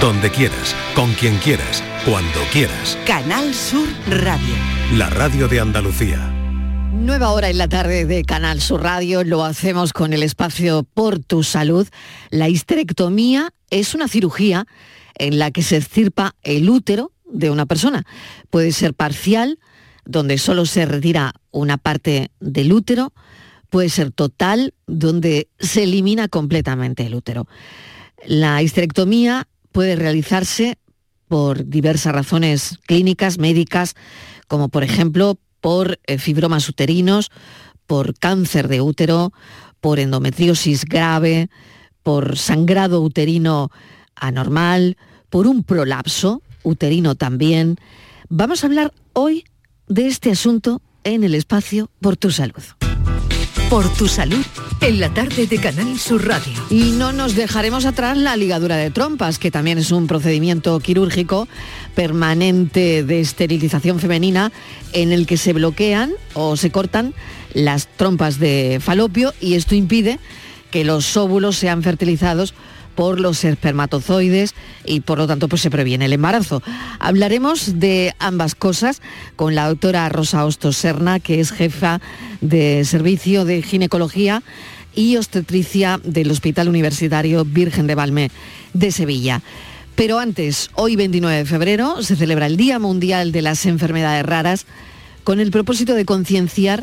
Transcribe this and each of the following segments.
Donde quieras, con quien quieras, cuando quieras. Canal Sur Radio. La radio de Andalucía. Nueva hora en la tarde de Canal Sur Radio, lo hacemos con el espacio Por tu Salud. La histerectomía es una cirugía en la que se extirpa el útero de una persona. Puede ser parcial, donde solo se retira una parte del útero, puede ser total, donde se elimina completamente el útero. La histerectomía puede realizarse por diversas razones clínicas, médicas, como por ejemplo por eh, fibromas uterinos, por cáncer de útero, por endometriosis grave, por sangrado uterino anormal, por un prolapso uterino también. Vamos a hablar hoy de este asunto en el espacio Por tu Salud. Por tu salud, en la tarde de Canal Sur Radio. Y no nos dejaremos atrás la ligadura de trompas, que también es un procedimiento quirúrgico permanente de esterilización femenina en el que se bloquean o se cortan las trompas de falopio y esto impide que los óvulos sean fertilizados por los espermatozoides y por lo tanto pues se previene el embarazo. Hablaremos de ambas cosas con la doctora Rosa Hostos Serna, que es jefa de servicio de ginecología y obstetricia del Hospital Universitario Virgen de Valme de Sevilla. Pero antes, hoy 29 de febrero, se celebra el Día Mundial de las Enfermedades Raras con el propósito de concienciar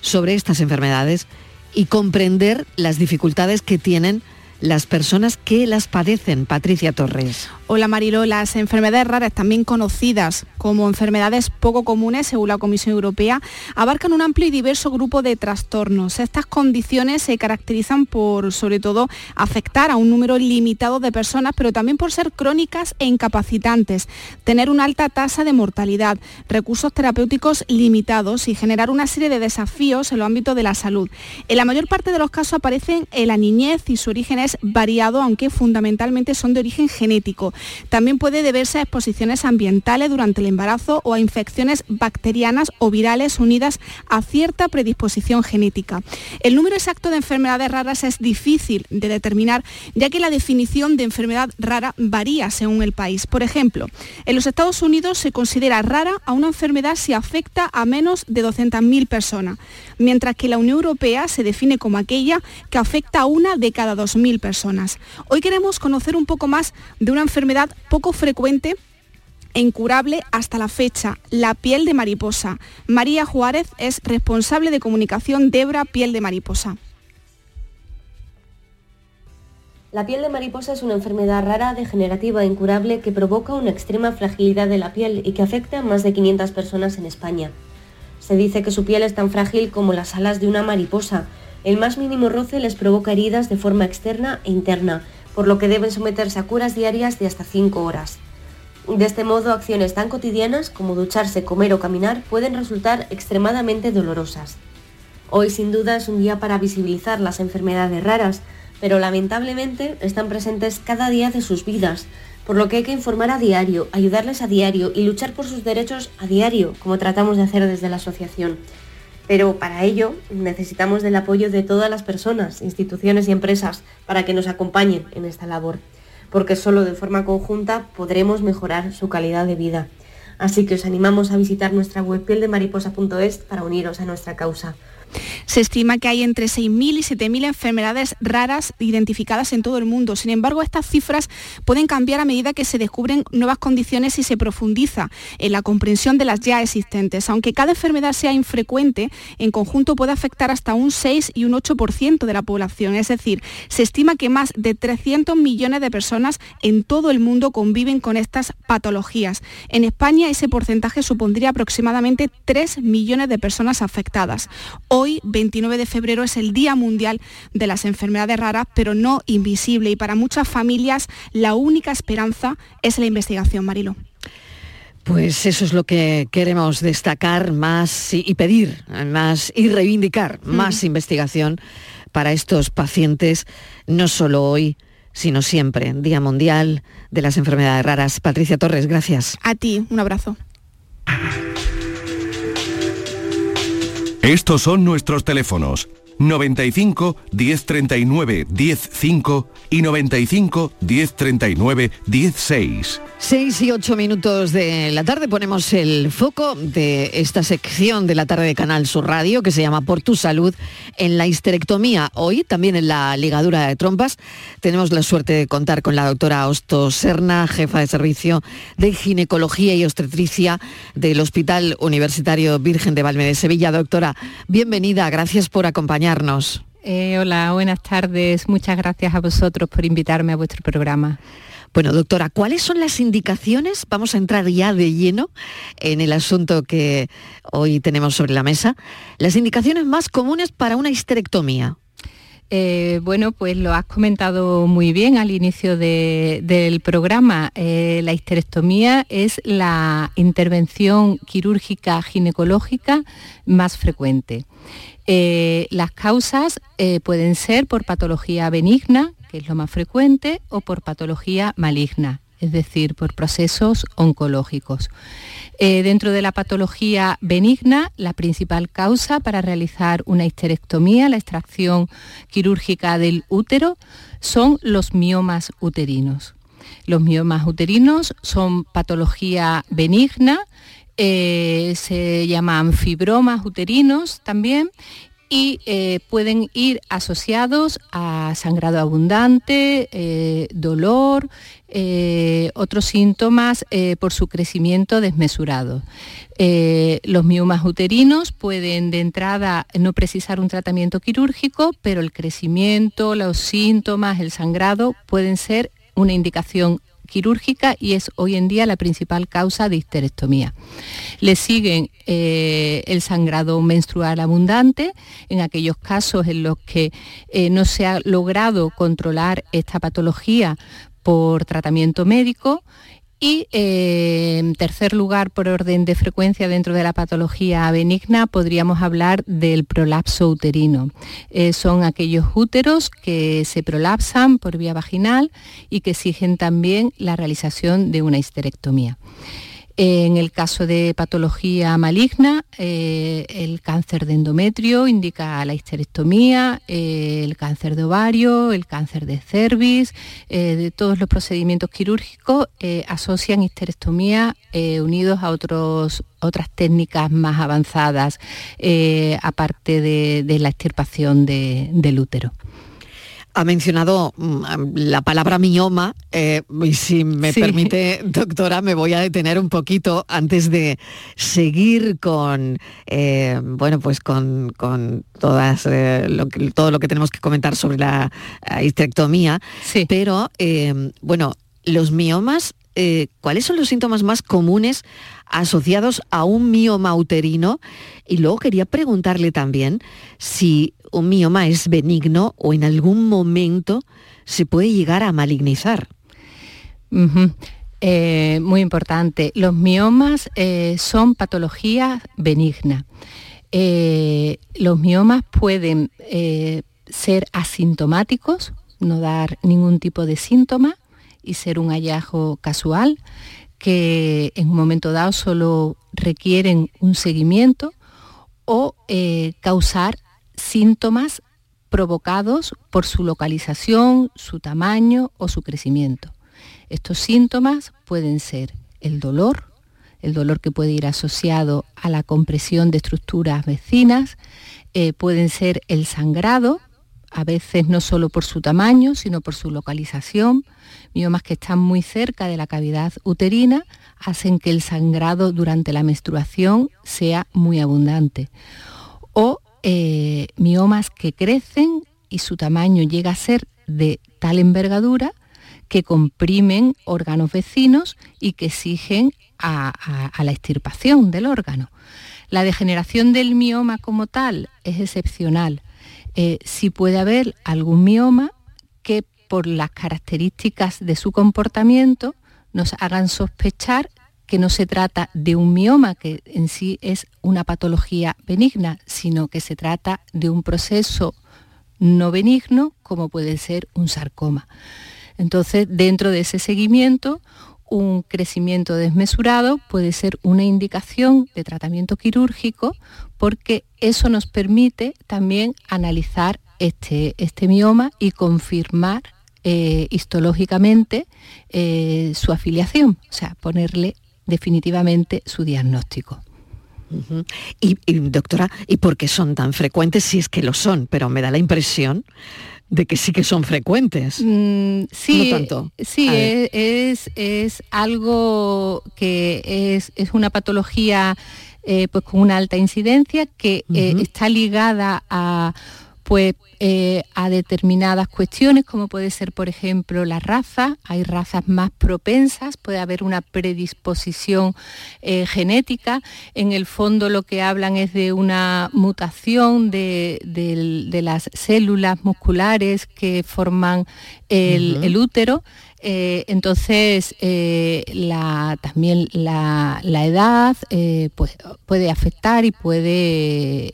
sobre estas enfermedades y comprender las dificultades que tienen las personas que las padecen. Patricia Torres. Hola Marilo, las enfermedades raras, también conocidas como enfermedades poco comunes según la Comisión Europea, abarcan un amplio y diverso grupo de trastornos. Estas condiciones se caracterizan por, sobre todo, afectar a un número limitado de personas, pero también por ser crónicas e incapacitantes, tener una alta tasa de mortalidad, recursos terapéuticos limitados y generar una serie de desafíos en el ámbito de la salud. En la mayor parte de los casos aparecen en la niñez y su origen es variado, aunque fundamentalmente son de origen genético. También puede deberse a exposiciones ambientales durante el embarazo o a infecciones bacterianas o virales unidas a cierta predisposición genética. El número exacto de enfermedades raras es difícil de determinar, ya que la definición de enfermedad rara varía según el país. Por ejemplo, en los Estados Unidos se considera rara a una enfermedad si afecta a menos de 200.000 personas, mientras que la Unión Europea se define como aquella que afecta a una de cada 2.000 personas. Hoy queremos conocer un poco más de una enfermedad poco frecuente e incurable hasta la fecha, la piel de mariposa. María Juárez es responsable de comunicación de Ebra Piel de Mariposa. La piel de mariposa es una enfermedad rara, degenerativa e incurable que provoca una extrema fragilidad de la piel y que afecta a más de 500 personas en España. Se dice que su piel es tan frágil como las alas de una mariposa. El más mínimo roce les provoca heridas de forma externa e interna, por lo que deben someterse a curas diarias de hasta 5 horas. De este modo, acciones tan cotidianas como ducharse, comer o caminar pueden resultar extremadamente dolorosas. Hoy sin duda es un día para visibilizar las enfermedades raras, pero lamentablemente están presentes cada día de sus vidas, por lo que hay que informar a diario, ayudarles a diario y luchar por sus derechos a diario, como tratamos de hacer desde la asociación. Pero para ello necesitamos del apoyo de todas las personas, instituciones y empresas para que nos acompañen en esta labor, porque solo de forma conjunta podremos mejorar su calidad de vida. Así que os animamos a visitar nuestra web pieldemariposa.es para uniros a nuestra causa. Se estima que hay entre 6.000 y 7.000 enfermedades raras identificadas en todo el mundo. Sin embargo, estas cifras pueden cambiar a medida que se descubren nuevas condiciones y se profundiza en la comprensión de las ya existentes. Aunque cada enfermedad sea infrecuente, en conjunto puede afectar hasta un 6 y un 8% de la población. Es decir, se estima que más de 300 millones de personas en todo el mundo conviven con estas patologías. En España ese porcentaje supondría aproximadamente 3 millones de personas afectadas. Hoy, 29 de febrero, es el Día Mundial de las Enfermedades Raras, pero no invisible. Y para muchas familias la única esperanza es la investigación, Marilo. Pues eso es lo que queremos destacar más y, pedir más y reivindicar más investigación para estos pacientes, no solo hoy, sino siempre. Día Mundial de las Enfermedades Raras. Patricia Torres, gracias. A ti, un abrazo. Estos son nuestros teléfonos 95 1039 105 y 95 1039 16. 6 y 8 minutos de la tarde ponemos el foco de esta sección de la tarde de Canal Sur Radio que se llama Por tu salud en la histerectomía. Hoy también en la ligadura de trompas tenemos la suerte de contar con la doctora Osto Serna, jefa de servicio de ginecología y obstetricia del Hospital Universitario Virgen de Valme de Sevilla. Doctora, bienvenida, gracias por acompañarnos. Eh, hola, buenas tardes. Muchas gracias a vosotros por invitarme a vuestro programa. Bueno, doctora, ¿cuáles son las indicaciones? Vamos a entrar ya de lleno en el asunto que hoy tenemos sobre la mesa. Las indicaciones más comunes para una histerectomía. Eh, bueno, pues lo has comentado muy bien al inicio del programa. Eh, la histerectomía es la intervención quirúrgica ginecológica más frecuente. Eh, las causas pueden ser por patología benigna, que es lo más frecuente, o por patología maligna, es decir, por procesos oncológicos. Eh, dentro de la patología benigna, la principal causa para realizar una histerectomía, la extracción quirúrgica del útero, son los miomas uterinos. Los miomas uterinos son patología benigna, eh, se llaman fibromas uterinos también y eh, pueden ir asociados a sangrado abundante, eh, dolor, otros síntomas por su crecimiento desmesurado. los miomas uterinos pueden de entrada no precisar un tratamiento quirúrgico, pero el crecimiento, los síntomas, el sangrado pueden ser una indicación quirúrgica y es hoy en día la principal causa de histerectomía. Le siguen eh, el sangrado menstrual abundante, en aquellos casos en los que eh, no se ha logrado controlar esta patología por tratamiento médico y eh, en tercer lugar, por orden de frecuencia dentro de la patología benigna, podríamos hablar del prolapso uterino. Eh, son aquellos úteros que se prolapsan por vía vaginal y que exigen también la realización de una histerectomía. En el caso de patología maligna, eh, el cáncer de endometrio indica la histerectomía, eh, el cáncer de ovario, el cáncer de cervix, eh, de todos los procedimientos quirúrgicos asocian histerectomía unidos a otros, otras técnicas más avanzadas, aparte de, la extirpación del útero ha mencionado mm, la palabra mioma eh, y si me permite, doctora, me voy a detener un poquito antes de seguir con, eh, bueno, pues con, todas, eh, todo lo que tenemos que comentar sobre la histerectomía. Pero, bueno, los miomas, ¿cuáles son los síntomas más comunes asociados a un mioma uterino? Y luego quería preguntarle también si un mioma es benigno o en algún momento se puede llegar a malignizar. Eh, muy importante. Los miomas eh, son patologías benignas. Eh, los miomas pueden ser asintomáticos, no dar ningún tipo de síntoma y ser un hallazgo casual que en un momento dado solo requieren un seguimiento o causar síntomas provocados por su localización, su tamaño o su crecimiento. Estos síntomas pueden ser el dolor, el dolor que puede ir asociado a la compresión de estructuras vecinas, eh, pueden ser el sangrado, a veces no solo por su tamaño, sino por su localización. Miomas que están muy cerca de la cavidad uterina hacen que el sangrado durante la menstruación sea muy abundante. O eh, miomas que crecen y su tamaño llega a ser de tal envergadura que comprimen órganos vecinos y que exigen a, la extirpación del órgano. La degeneración del mioma como tal es excepcional. Eh, si puede haber algún mioma que por las características de su comportamiento nos hagan sospechar que no se trata de un mioma, que en sí es una patología benigna, sino que se trata de un proceso no benigno, como puede ser un sarcoma. Entonces, dentro de ese seguimiento, un crecimiento desmesurado puede ser una indicación de tratamiento quirúrgico porque eso nos permite también analizar este, este mioma y confirmar eh, histológicamente eh, su afiliación, o sea, ponerle definitivamente su diagnóstico. y, doctora, ¿y por qué son tan frecuentes? Si es que lo son, pero me da la impresión de que sí que son frecuentes. Mm, sí, tanto. sí es, es, algo que es, es una patología eh, pues con una alta incidencia que está ligada a pues eh, a determinadas cuestiones, como puede ser, por ejemplo, la raza. Hay razas más propensas, puede haber una predisposición eh, genética. En el fondo lo que hablan es de una mutación de, las células musculares que forman el útero. Eh, entonces, eh, también la, edad eh, pues, puede afectar y puede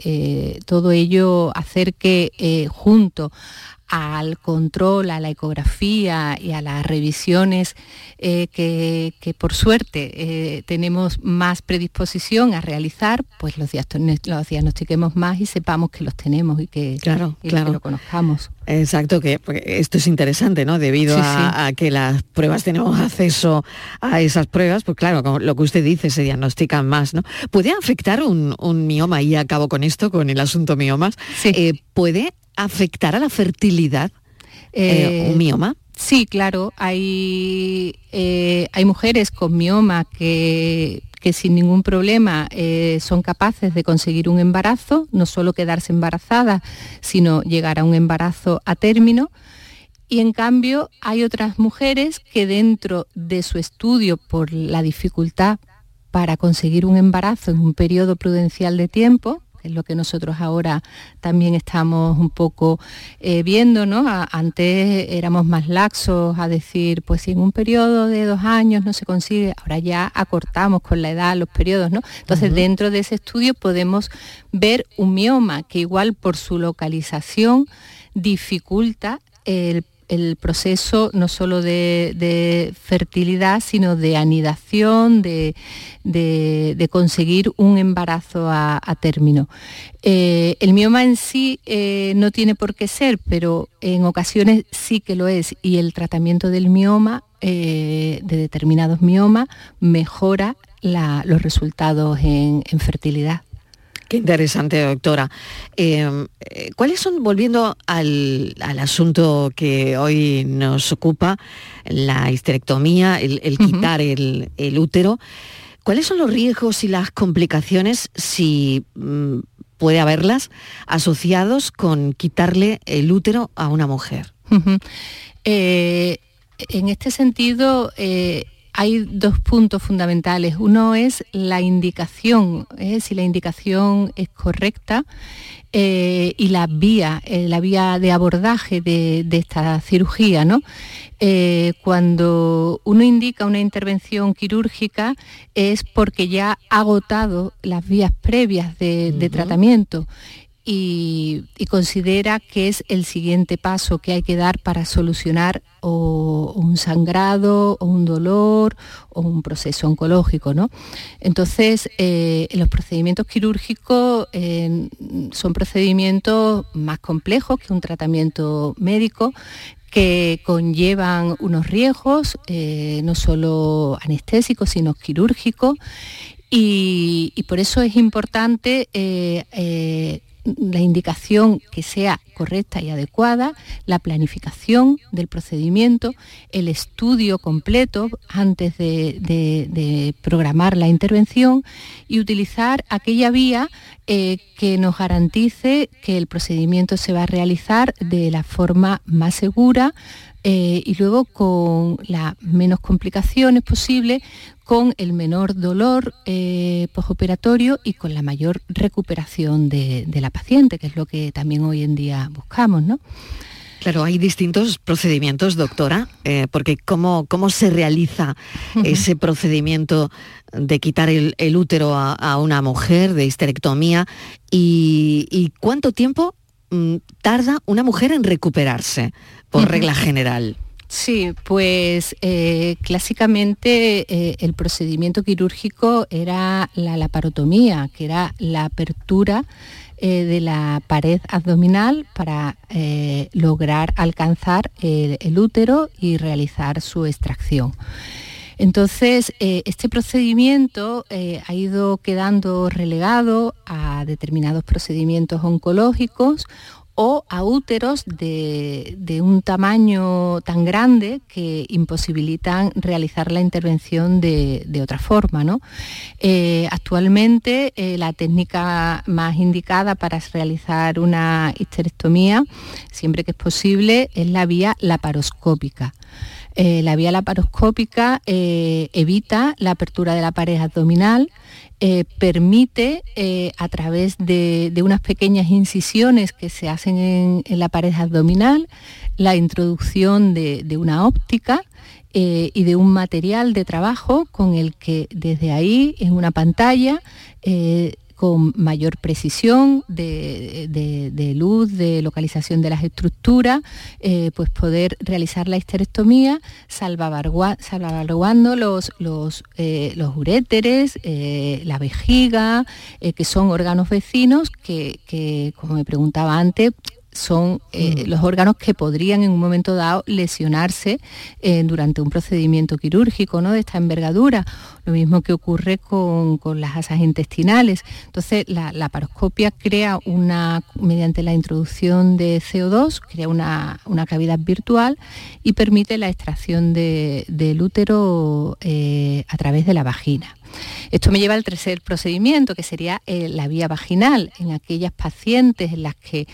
todo ello hacer que junto al control, a la ecografía y a las revisiones eh, que, por suerte eh, tenemos más predisposición a realizar, pues los, diagnostiquemos más y sepamos que los tenemos y que, claro, lo conozcamos. Exacto, que esto es interesante, ¿no? Debido a, que las pruebas tenemos acceso a esas pruebas, pues claro, lo que usted dice, se diagnostican más, ¿no? ¿Puede afectar un, mioma, y acabo con esto, con el asunto miomas, eh, ¿puede afectar a la fertilidad eh, un mioma? Sí, claro, hay, eh, hay mujeres con mioma que, que sin ningún problema eh, son capaces de conseguir un embarazo, no solo quedarse embarazadas, sino llegar a un embarazo a término. Y en cambio hay otras mujeres que dentro de su estudio por la dificultad para conseguir un embarazo en un periodo prudencial de tiempo, es lo que nosotros ahora también estamos un poco eh, viendo, ¿no? antes éramos más laxos a decir, pues si en un periodo de dos años no se consigue, ahora ya acortamos con la edad los periodos, ¿no? Entonces dentro de ese estudio podemos ver un mioma que igual por su localización dificulta el el proceso no solo de, fertilidad, sino de anidación, de, conseguir un embarazo a, término. Eh, el mioma en sí eh, no tiene por qué ser, pero en ocasiones sí que lo es y el tratamiento del mioma, eh, de determinados miomas, mejora los resultados en fertilidad. Qué interesante, doctora. Em, eh, ¿Cuáles son, volviendo al, asunto que hoy nos ocupa, la histerectomía, el, quitar el, útero, cuáles son los riesgos y las complicaciones, si mm, puede haberlas, asociados con quitarle el útero a una mujer? Eh, en este sentido, eh, hay dos puntos fundamentales. Uno es la indicación, si la indicación es correcta eh, y la vía, eh, la vía de abordaje de, esta cirugía. ¿no? Eh, cuando uno indica una intervención quirúrgica es porque ya ha agotado las vías previas de tratamiento y, considera que es el siguiente paso que hay que dar para solucionar un sangrado o un dolor o un proceso oncológico. ¿no? Entonces, eh, los procedimientos quirúrgicos eh, son procedimientos más complejos que un tratamiento médico que conllevan unos riesgos, eh, no solo anestésicos, sino quirúrgicos, y, por eso es importante la indicación que sea correcta y adecuada, la planificación del procedimiento, el estudio completo antes de, programar la intervención y utilizar aquella vía eh, que nos garantice que el procedimiento se va a realizar de la forma más segura, eh, y luego con las menos complicaciones posible, con el menor dolor eh, postoperatorio y con la mayor recuperación de, la paciente, que es lo que también hoy en día buscamos. ¿no? Claro, hay distintos procedimientos, doctora, eh, porque ¿cómo, ¿cómo, se realiza ese procedimiento de quitar el, útero a, una mujer, de histerectomía, y cuánto tiempo Mm, tarda una mujer en recuperarse, por regla general? Sí, pues eh, clásicamente eh, el procedimiento quirúrgico era la laparotomía, que era la apertura eh, de la pared abdominal para lograr alcanzar el, útero y realizar su extracción. Entonces, este procedimiento ha ido quedando relegado a determinados procedimientos oncológicos o a úteros de, un tamaño tan grande que imposibilitan realizar la intervención de, otra forma. Eh, actualmente eh, la técnica más indicada para realizar una histerectomía, siempre que es posible, es la vía laparoscópica. Eh, la vía laparoscópica evita la apertura de la pared abdominal, eh, permite eh, a través de, unas pequeñas incisiones que se hacen en, la pared abdominal la introducción de, una óptica eh, y de un material de trabajo con el que desde ahí en una pantalla con mayor precisión de, luz, de localización de las estructuras, eh, pues poder realizar la histerectomía salvaguardando los, los, eh, los uréteres, eh, la vejiga, que son órganos vecinos que, que, como me preguntaba antes, son eh, mm. los órganos que podrían en un momento dado lesionarse eh, durante un procedimiento quirúrgico ¿no? de esta envergadura. Lo mismo que ocurre con, las asas intestinales. Entonces, la, la, paroscopia crea una, mediante la introducción de CO2, crea una, cavidad virtual y permite la extracción del útero eh, a través de la vagina. Esto me lleva al tercer procedimiento, que sería eh, la vía vaginal, en aquellas pacientes en las que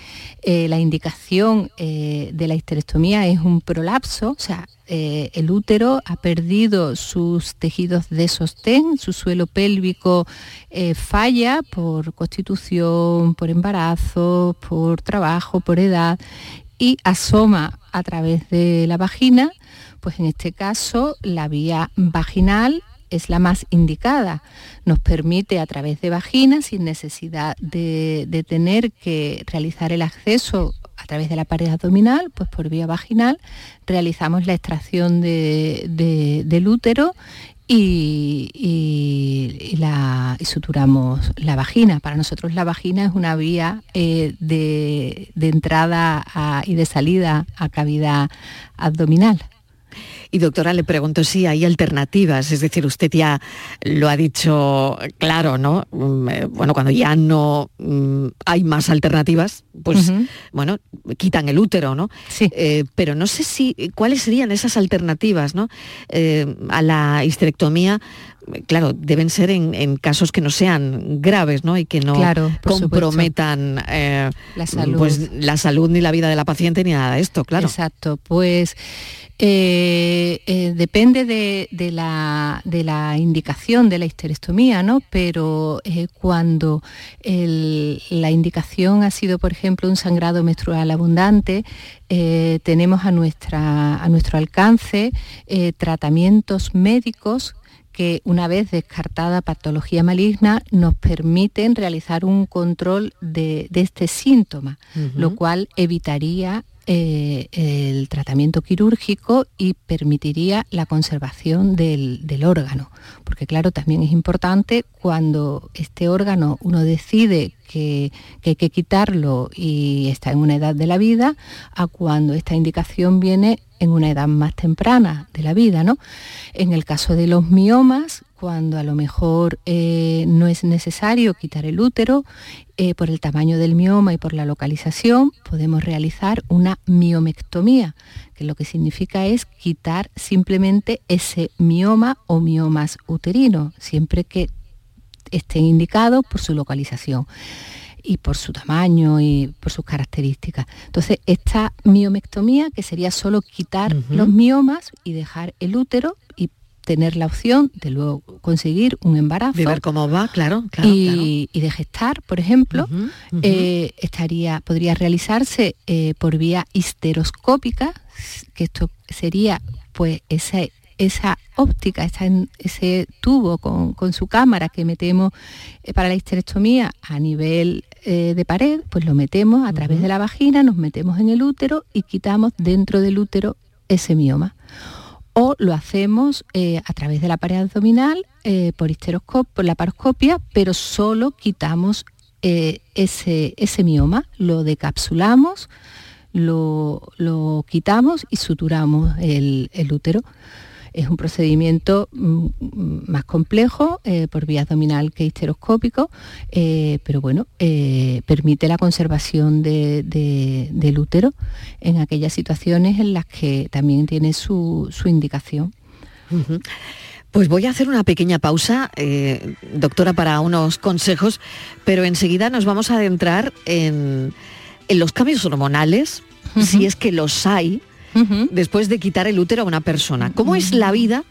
eh, la indicación eh, de la histerectomía es un prolapso, o sea, el útero ha perdido sus tejidos de sostén, su suelo pélvico falla por constitución, por embarazo, por trabajo, por edad, y asoma a través de la vagina, pues en este caso la vía vaginal es la más indicada. Nos permite a través de vagina, sin necesidad de, tener que realizar el acceso a través de la pared abdominal, pues por vía vaginal, realizamos la extracción del útero y, la, suturamos la vagina. Para nosotros la vagina es una vía eh, de, entrada y de salida a cavidad abdominal. Y doctora, le pregunto si hay alternativas, es decir, usted ya lo ha dicho claro, ¿no? Mm, eh, bueno, cuando ya no mm, hay más alternativas, pues bueno, quitan el útero, ¿no? Sí. Eh, pero no sé si, cuáles serían esas alternativas, ¿no? Eh, a la histerectomía claro, deben ser en, casos que no sean graves, ¿no? Y que no comprometan la, salud. Pues, la salud ni la vida de la paciente ni nada de esto, claro. Exacto, pues eh, eh, depende de, la, indicación de la histerectomía, ¿no? pero eh, cuando la indicación ha sido, por ejemplo, un sangrado menstrual abundante, tenemos a, nuestra, a nuestro alcance tratamientos médicos que una vez descartada patología maligna nos permiten realizar un control de, este síntoma, lo cual evitaría eh, el tratamiento quirúrgico y permitiría la conservación del, órgano. Porque claro, también es importante cuando este órgano uno decide que, hay que quitarlo y está en una edad de la vida, a cuando esta indicación viene en una edad más temprana de la vida. ¿no? En el caso de los miomas, cuando a lo mejor eh, no es necesario quitar el útero, eh, por el tamaño del mioma y por la localización, podemos realizar una miomectomía, que lo que significa es quitar simplemente ese mioma o miomas uterino, siempre que estén indicados por su localización y por su tamaño y por sus características. Entonces, esta miomectomía, que sería solo quitar los miomas y dejar el útero tener la opción de luego conseguir un embarazo. De ver cómo va, claro. y, de gestar, por ejemplo, eh, estaría, podría realizarse eh, por vía histeroscópica, que esto sería pues esa, esa óptica, ese tubo con, su cámara que metemos eh, para la histerectomía a nivel de pared, pues lo metemos a través de la vagina, nos metemos en el útero y quitamos dentro del útero ese mioma. O lo hacemos eh, a través de la pared abdominal eh, por, por la paroscopia, pero solo quitamos ese, ese mioma, lo decapsulamos, lo, quitamos y suturamos el, útero. Es un procedimiento mm, más complejo eh, por vía abdominal que histeroscópico, eh, pero bueno, eh, permite la conservación del útero en aquellas situaciones en las que también tiene su, indicación. Pues voy a hacer una pequeña pausa, doctora, para unos consejos, pero enseguida nos vamos a adentrar en, en los cambios hormonales, si es que los hay, después de quitar el útero a una persona. ¿Cómo es la vida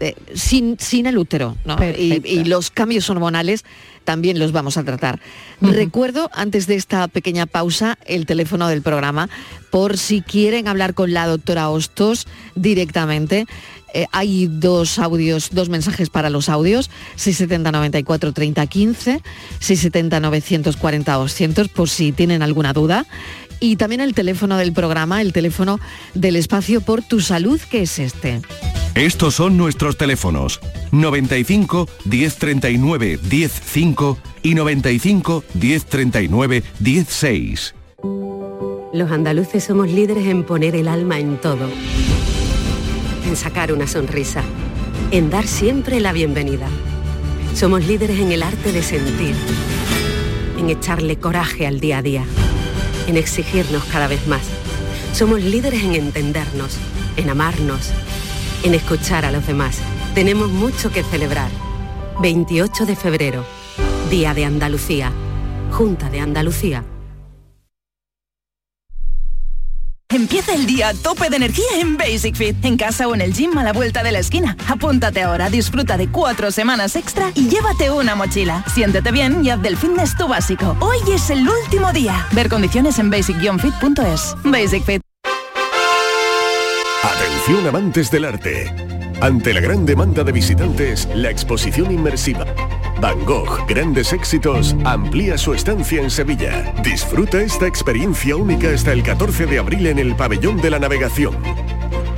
eh, sin, sin, el útero? Y, los cambios hormonales también los vamos a tratar. Recuerdo, antes de esta pequeña pausa, el teléfono del programa, por si quieren hablar con la doctora Hostos directamente. Eh, hay dos audios, dos mensajes para los audios, 670 94 30 15, 670 940 200, por si tienen alguna duda. Y también el teléfono del programa, el teléfono del espacio por tu salud, que es este. Estos son nuestros teléfonos 95 1039 105 y 95 1039 16. Los andaluces somos líderes en poner el alma en todo en sacar una sonrisa, en dar siempre la bienvenida. Somos líderes en el arte de sentir, en echarle coraje al día a día, en exigirnos cada vez más. Somos líderes en entendernos, en amarnos, en escuchar a los demás. Tenemos mucho que celebrar. 28 de febrero, Día de Andalucía, Junta de Andalucía. Empieza el día a tope de energía en Basic Fit, en casa o en el gym a la vuelta de la esquina. Apúntate ahora, disfruta de cuatro semanas extra y llévate una mochila. Siéntete bien y haz del fitness tu básico. Hoy es el último día. Ver condiciones en basic-fit.es. Basic Fit. Atención amantes del arte. Ante la gran demanda de visitantes, la exposición inmersiva Van Gogh, grandes éxitos, amplía su estancia en Sevilla. Disfruta esta experiencia única hasta el 14 de abril en el Pabellón de la Navegación.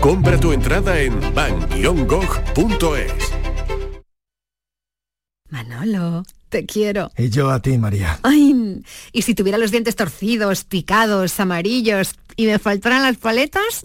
Compra tu entrada en van-gogh.es. Manolo, te quiero. Y yo a ti, María. Ay, ¿y si tuviera los dientes torcidos, picados, amarillos y me faltaran las paletas?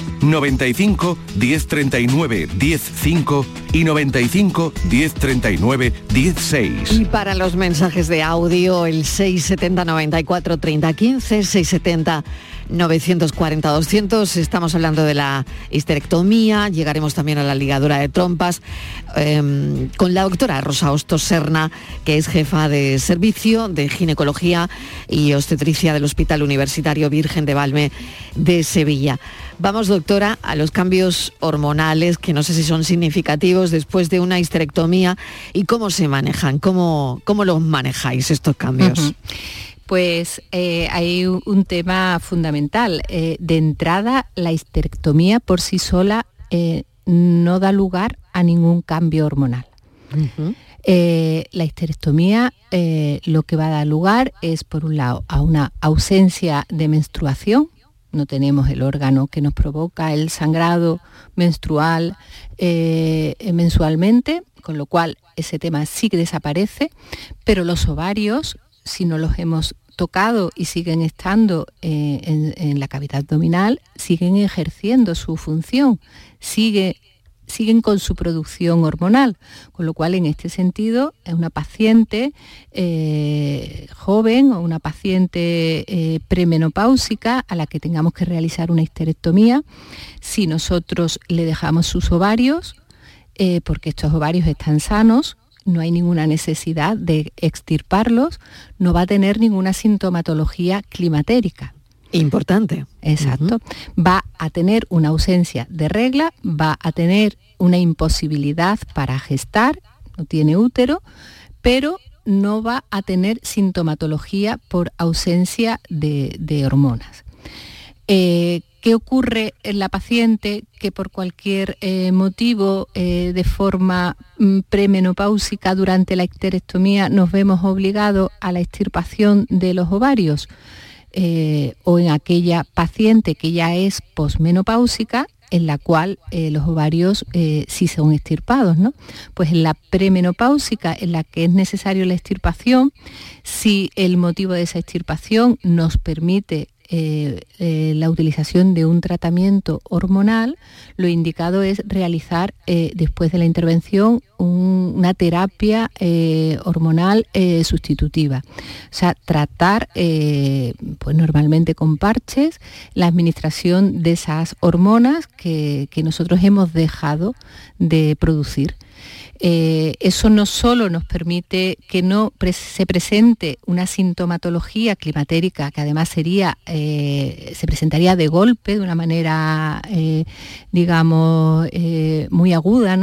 95 1039 105 y 95 1039 16. Y para los mensajes de audio el 670 94 30 15 670 940-200. Estamos hablando de la histerectomía, llegaremos también a la ligadura de trompas, em, con la doctora Rosa Hostos Serna, que es jefa de servicio de ginecología y obstetricia del Hospital Universitario Virgen de Valme de Sevilla. Vamos, doctora, a los cambios hormonales, que no sé si son significativos después de una histerectomía, y cómo se manejan, cómo, cómo los manejáis estos cambios pues eh, hay un, tema fundamental. Eh, de entrada, la histerectomía por sí sola eh, no da lugar a ningún cambio hormonal. la histerectomía lo que va a dar lugar es, por un lado, a una ausencia de menstruación, no tenemos el órgano que nos provoca el sangrado menstrual mensualmente, con lo cual ese tema sí que desaparece, pero los ovarios, si no los hemos tocado y siguen estando eh, en, la cavidad abdominal, siguen ejerciendo su función, sigue siguen con su producción hormonal, con lo cual en este sentido es una paciente eh, joven o una paciente eh, premenopáusica a la que tengamos que realizar una histerectomía. Si nosotros le dejamos sus ovarios, eh, porque estos ovarios están sanos, no hay ninguna necesidad de extirparlos, no va a tener ninguna sintomatología climatérica. Importante. Exacto. Va a tener una ausencia de regla, va a tener una imposibilidad para gestar, no tiene útero, pero no va a tener sintomatología por ausencia de, hormonas. Eh, ¿Qué ocurre en la paciente que por cualquier eh, motivo, eh, de forma mm, premenopáusica durante la histerectomía, nos vemos obligados a la extirpación de los ovarios? Eh, o en aquella paciente que ya es posmenopáusica en la cual los ovarios sí son extirpados, ¿no? Pues en la premenopáusica, en la que es necesario la extirpación, si el motivo de esa extirpación nos permite eh, eh, la utilización de un tratamiento hormonal, lo indicado es realizar eh, después de la intervención una terapia hormonal sustitutiva. O sea, tratar pues normalmente con parches la administración de esas hormonas que nosotros hemos dejado de producir. Eh, eso no solo nos permite que no se presente una sintomatología climatérica, que además sería, eh, se presentaría de golpe, de una manera, eh, digamos, muy aguda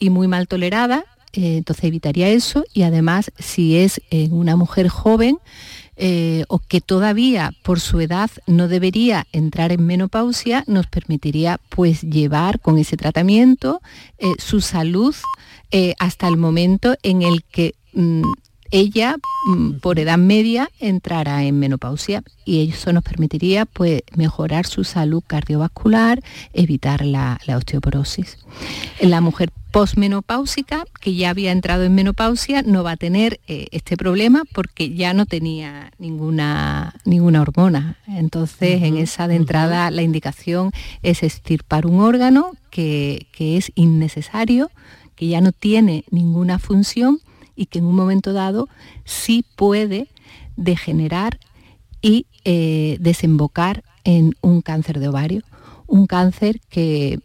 y muy mal tolerada, entonces evitaría eso. Y además si es una mujer joven, o que todavía por su edad no debería entrar en menopausia, nos permitiría pues llevar con ese tratamiento su salud eh, hasta el momento en el que mm, ella, mm, por edad media, entrara en menopausia y eso nos permitiría pues, mejorar su salud cardiovascular, evitar la, osteoporosis. La mujer posmenopáusica, que ya había entrado en menopausia, no va a tener eh, este problema porque ya no tenía ninguna, ninguna hormona. Entonces, en esa de entrada, la indicación es extirpar un órgano que, que es innecesario que ya no tiene ninguna función y que en un momento dado sí puede degenerar y eh, desembocar en un cáncer de ovario, un cáncer que,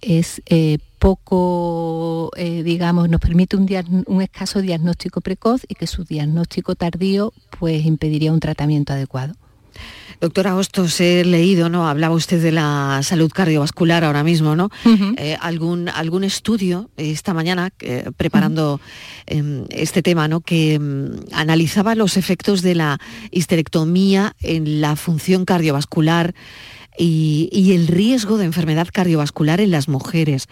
es eh, poco, eh, digamos, nos permite un, un, escaso diagnóstico precoz y que su diagnóstico tardío pues impediría un tratamiento adecuado. Doctora Hostos, he leído, ¿no? Hablaba usted de la salud cardiovascular ahora mismo, ¿no? Eh, algún, algún estudio esta mañana, eh, preparando em, este tema, ¿no? Que em, analizaba los efectos de la histerectomía en la función cardiovascular y, el riesgo de enfermedad cardiovascular en las mujeres.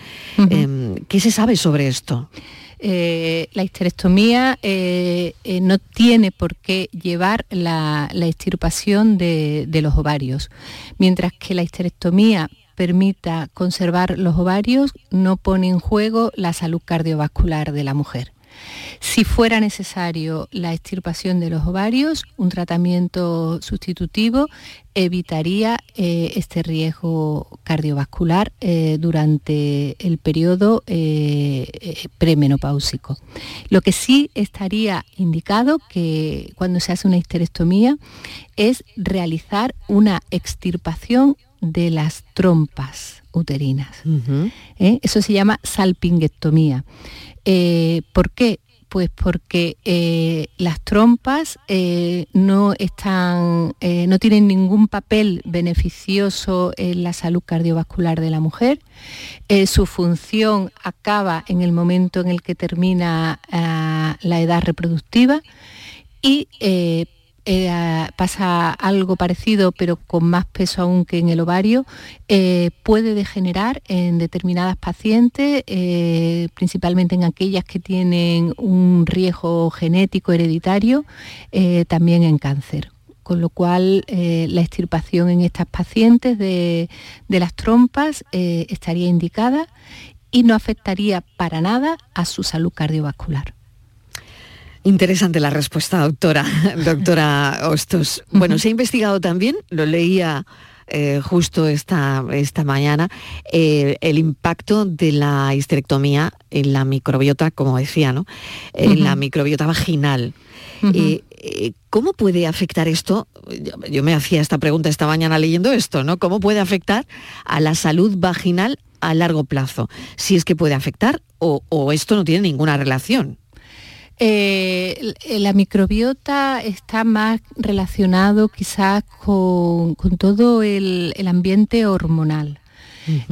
Em, ¿Qué se sabe sobre esto? Eh, la histerectomía eh, eh, no tiene por qué llevar la, extirpación de, de, los ovarios, mientras que la histerectomía permita conservar los ovarios, no pone en juego la salud cardiovascular de la mujer. Si fuera necesario la extirpación de los ovarios, un tratamiento sustitutivo evitaría eh, este riesgo cardiovascular eh, durante el periodo eh, premenopáusico. Lo que sí estaría indicado que cuando se hace una histerectomía es realizar una extirpación de las trompas uterinas. Eso se llama salpingectomía. Eh, ¿Por qué? Pues porque eh, las trompas eh, no, están, no tienen ningún papel beneficioso en la salud cardiovascular de la mujer. su función acaba en el momento en el que termina ah, la edad reproductiva y eh, pasa algo parecido pero con más peso aún que en el ovario, eh, puede degenerar en determinadas pacientes, eh, principalmente en aquellas que tienen un riesgo genético hereditario, también en cáncer con lo cual la extirpación en estas pacientes de, de las trompas estaría indicada y no afectaría para nada a su salud cardiovascular. Interesante la respuesta, doctora, doctora Hostos. Bueno, se ha investigado también, lo leía eh, justo esta, esta mañana eh, el impacto de la histerectomía en la microbiota, como decía, ¿no? En la microbiota vaginal. ¿Cómo puede afectar esto? Yo me hacía esta pregunta esta mañana leyendo esto, ¿no? ¿Cómo puede afectar a la salud vaginal a largo plazo? Si es que puede afectar o, esto no tiene ninguna relación. Eh, la microbiota está más relacionado quizás con, todo el, ambiente hormonal.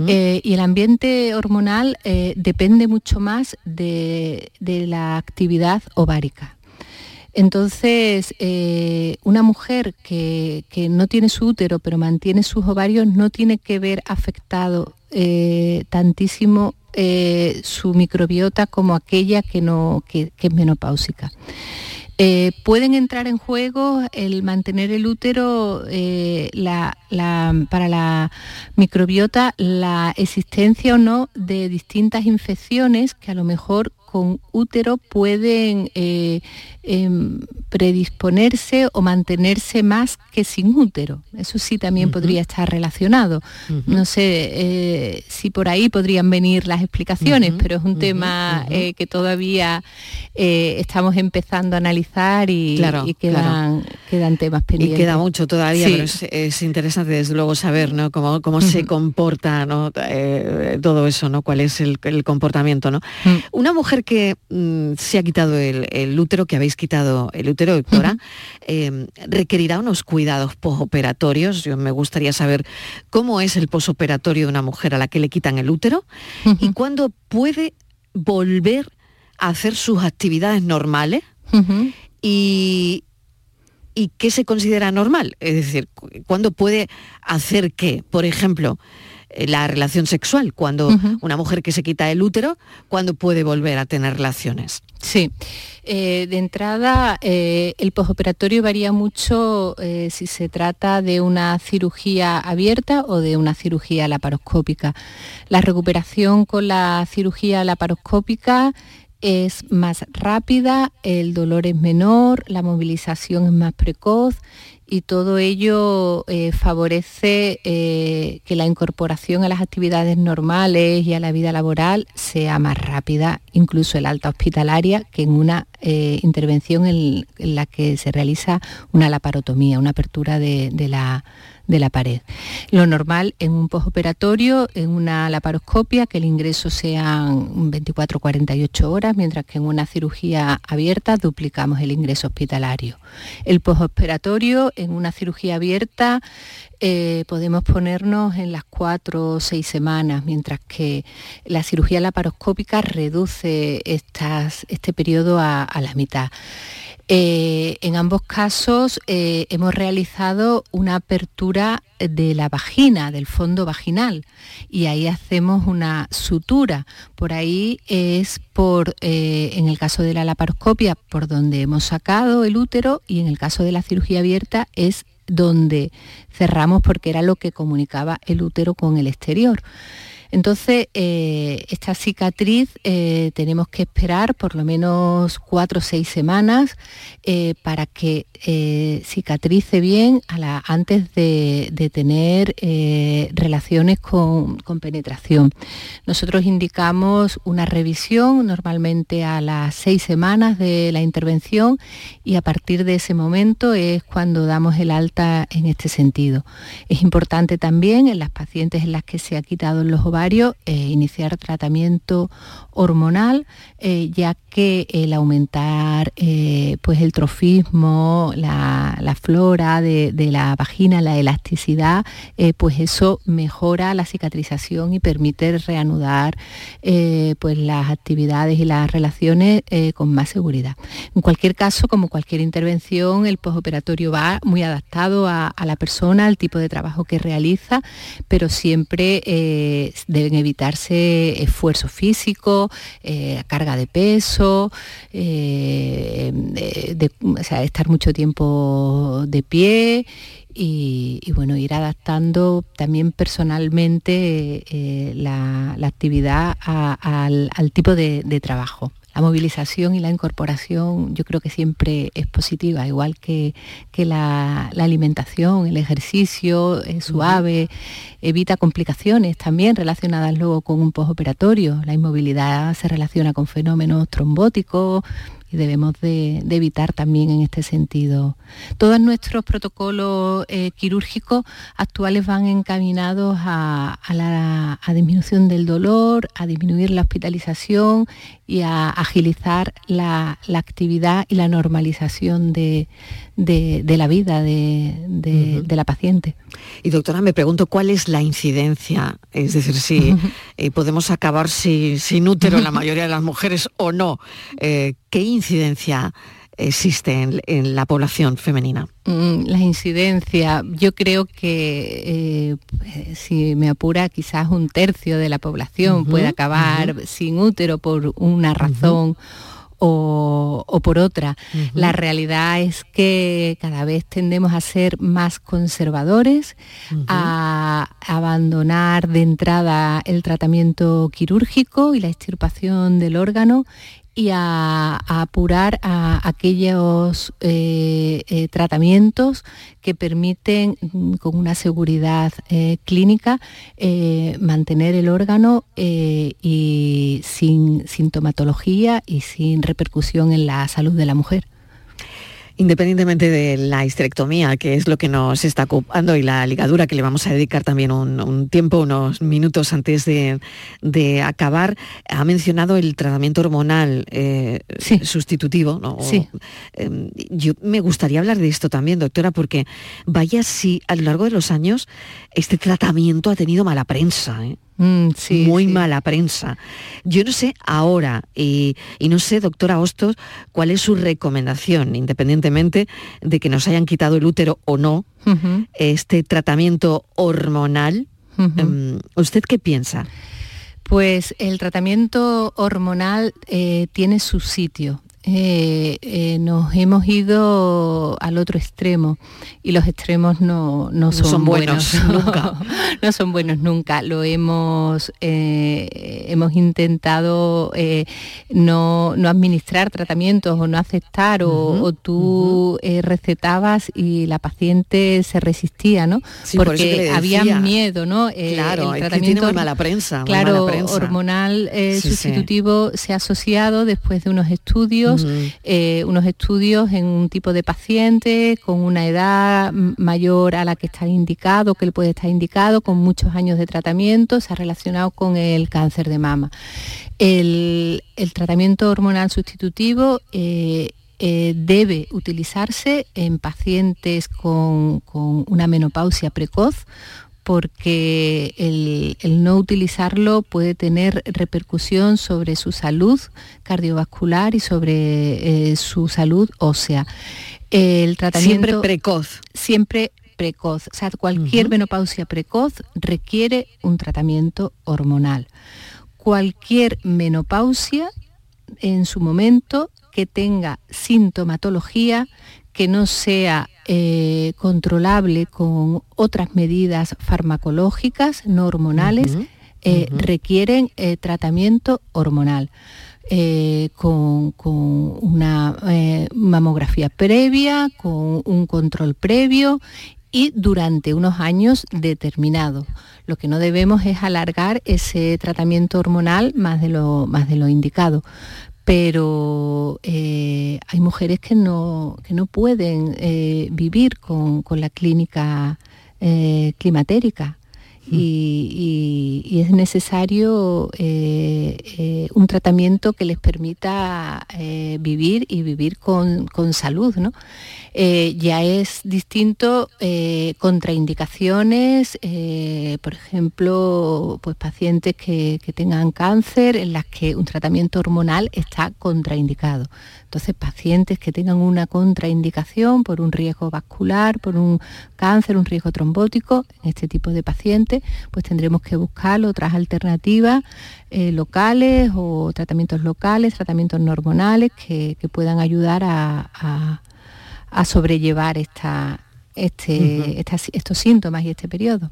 Eh, y el ambiente hormonal eh, depende mucho más de la actividad ovárica. Entonces, eh, una mujer que, no tiene su útero pero mantiene sus ovarios no tiene que ver afectado eh, tantísimo eh, su microbiota como aquella que, no, que, es menopáusica. pueden entrar en juego el mantener el útero para la microbiota la existencia o no de distintas infecciones que a lo mejor con útero pueden eh, em, predisponerse o mantenerse más que sin útero. Eso sí también podría estar relacionado. No sé eh, si por ahí podrían venir las explicaciones, pero es un tema eh, que todavía estamos empezando a analizar y, quedan, temas pendientes. Y queda mucho todavía, pero es, interesante desde luego saber ¿no? cómo, cómo se comporta todo eso, ¿no? cuál es el, comportamiento. ¿no? Mm. Una mujer que mm, se ha quitado el, útero, que habéis quitado el útero, doctora, em, requerirá unos cuidados posoperatorios. Yo me gustaría saber cómo es el posoperatorio de una mujer a la que le quitan el útero y cuándo puede volver a hacer sus actividades normales y, y qué se considera normal. Es decir, cuándo puede hacer qué. Por ejemplo, la relación sexual, cuando una mujer que se quita el útero, cuando puede volver a tener relaciones. Sí, eh, de entrada eh, el posoperatorio varía mucho si se trata de una cirugía abierta o de una cirugía laparoscópica. La recuperación con la cirugía laparoscópica es más rápida, el dolor es menor, la movilización es más precoz y todo ello eh, favorece eh, que la incorporación a las actividades normales y a la vida laboral sea más rápida, incluso el alta hospitalaria, que en una eh, intervención en, la que se realiza una laparotomía, una apertura de la de la pared. Lo normal en un postoperatorio, en una laparoscopia, que el ingreso sean 24-48 horas, mientras que en una cirugía abierta duplicamos el ingreso hospitalario. El postoperatorio, en una cirugía abierta, eh, podemos ponernos en las cuatro o seis semanas, mientras que la cirugía laparoscópica reduce este periodo a la mitad. Eh, en ambos casos eh, hemos realizado una apertura de la vagina, del fondo vaginal, y ahí hacemos una sutura. Por ahí es por, en el caso de la laparoscopia, por donde hemos sacado el útero, y en el caso de la cirugía abierta es donde cerramos porque era lo que comunicaba el útero con el exterior. Entonces, eh, esta cicatriz eh, tenemos que esperar por lo menos cuatro o seis semanas eh, para que cicatrice bien antes de, tener relaciones con, penetración. Nosotros indicamos una revisión normalmente a las seis semanas de la intervención y a partir de ese momento es cuando damos el alta en este sentido. Es importante también en las pacientes en las que se ha quitado los ovarios eh, iniciar tratamiento hormonal, eh, ya que el aumentar eh, pues el trofismo, la, flora de, la vagina, la elasticidad, pues eso mejora la cicatrización y permite reanudar pues las actividades y las relaciones con más seguridad. En cualquier caso, como cualquier intervención, el postoperatorio va muy adaptado a, la persona, al tipo de trabajo que realiza, pero siempre deben evitarse esfuerzo eh, carga de peso, eh, estar mucho tiempo de pie y, bueno, ir adaptando también personalmente eh, la, actividad al, tipo de, trabajo. Movilización y la incorporación yo creo que siempre es positiva, igual que, la, alimentación, el ejercicio es suave, evita complicaciones también relacionadas luego con un postoperatorio. La inmovilidad se relaciona con fenómenos trombóticos, y debemos de, evitar también en este sentido. Todos nuestros protocolos eh, quirúrgicos actuales van encaminados a, la disminución del dolor, a disminuir la hospitalización y a agilizar la, actividad y la normalización de, la vida de, la paciente. Y doctora, me pregunto cuál es la incidencia, es decir, si eh, podemos acabar sin útero en la mayoría de las mujeres o no. Eh, ¿Qué incidencia existe en, la población femenina? Mm, la incidencia, yo creo que eh, si me apura, quizás un tercio de la población puede acabar sin útero por una razón. O, por otra. La realidad es que cada vez tendemos a ser más conservadores, a abandonar de entrada el tratamiento quirúrgico y la extirpación del órgano y a, apurar a aquellos eh, eh, tratamientos que permiten mm, con una seguridad eh, clínica mantener el órgano y sin sintomatología y sin repercusión en la salud de la mujer. Independientemente de la histerectomía, que es lo que nos está ocupando, y la ligadura, que le vamos a dedicar también un, tiempo, unos minutos antes de, acabar, ha mencionado el tratamiento hormonal eh, sustitutivo. ¿no? Sí. Em, yo me gustaría hablar de esto también, doctora, porque vaya si a lo largo de los años este tratamiento ha tenido mala prensa. ¿eh? Mm, muy mala prensa. Yo no sé ahora, y, no sé, doctora Hostos, cuál es su recomendación, independientemente de que nos hayan quitado el útero o no, este tratamiento hormonal. Em, ¿Usted qué piensa? Pues el tratamiento hormonal eh, tiene su sitio. Eh, eh, nos hemos ido al otro extremo y los extremos no, son, buenos, nunca. no son buenos nunca. Lo hemos, eh, hemos intentado no, administrar tratamientos o no aceptar o, tú recetabas y la paciente se resistía, ¿no? Porque había miedo, ¿no? claro, el tratamiento tiene mala prensa. Claro, hormonal sustitutivo se ha asociado después de unos estudios eh, unos estudios en un tipo de paciente con una edad mayor a la que está indicado, que le puede estar indicado, con muchos años de tratamiento, se ha relacionado con el cáncer de mama. El, tratamiento hormonal sustitutivo eh, eh, debe utilizarse en pacientes con, una menopausia precoz porque el, no utilizarlo puede tener repercusión sobre su salud cardiovascular y sobre eh, su salud ósea. El tratamiento siempre precoz. Siempre precoz. O sea, cualquier menopausia precoz requiere un tratamiento hormonal. Cualquier menopausia en su momento que tenga sintomatología que no sea eh, controlable con otras medidas farmacológicas, no hormonales, eh, requieren eh, tratamiento hormonal. con, una mamografía previa, con un control previo y durante unos años determinados. Lo que no debemos es alargar ese tratamiento hormonal más de lo, más de lo indicado pero eh, hay mujeres que no, que no pueden eh, vivir con, la clínica eh, climatérica. Y, es necesario un tratamiento que les permita vivir y vivir con, con salud. ¿no? Eh, ya es distinto eh, contraindicaciones, eh, por ejemplo, pues pacientes que, tengan cáncer en las que un tratamiento hormonal está contraindicado. Entonces, pacientes que tengan una contraindicación por un riesgo vascular, por un cáncer, un riesgo trombótico, en este tipo de pacientes, pues tendremos que buscar otras alternativas locales o tratamientos locales, tratamientos no hormonales que, puedan ayudar a a sobrellevar esta, este, estos síntomas y este periodo.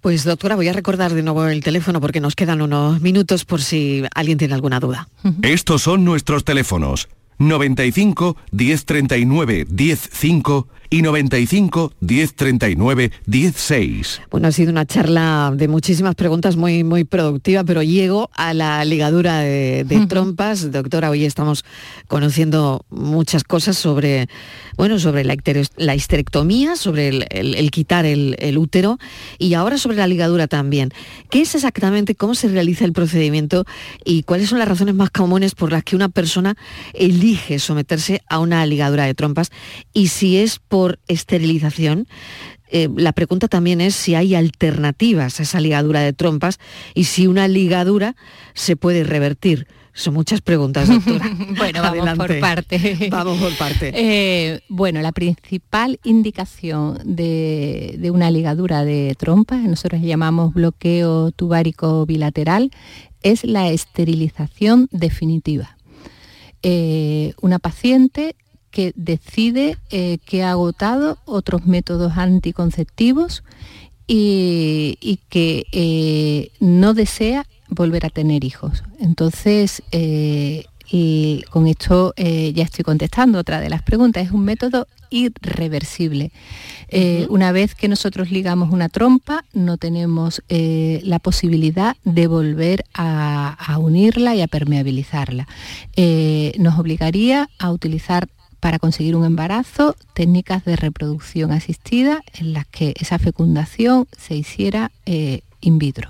Pues doctora, voy a recordar de nuevo el teléfono porque nos quedan unos minutos por si alguien tiene alguna duda. Estos son nuestros teléfonos. 95 1039 105 y 95 1039 16. Bueno, ha sido una charla de muchísimas preguntas muy, muy productiva, pero llego a la ligadura de, trompas. Doctora, hoy estamos conociendo muchas cosas sobre, bueno, sobre la, histerectomía, sobre el, quitar el, el, útero y ahora sobre la ligadura también. ¿Qué es exactamente, cómo se realiza el procedimiento y cuáles son las razones más comunes por las que una persona elige someterse a una ligadura de trompas y si es por esterilización, eh, la pregunta también es si hay alternativas a esa ligadura de trompas y si una ligadura se puede revertir. Son muchas preguntas, doctora. bueno, vamos por parte. vamos por parte. Eh, bueno, la principal indicación de, una ligadura de trompas, nosotros llamamos bloqueo tubárico bilateral, es la esterilización definitiva. Eh, una paciente que decide eh, que ha agotado otros métodos anticonceptivos y, que eh, no desea volver a tener hijos. Entonces, eh, y con esto ya estoy contestando otra de las preguntas. Es un método irreversible. Una vez que nosotros ligamos una trompa, no tenemos la posibilidad de volver a, a, unirla y a permeabilizarla. nos obligaría a utilizar para conseguir un embarazo, técnicas de reproducción asistida en las que esa fecundación se hiciera eh, in vitro.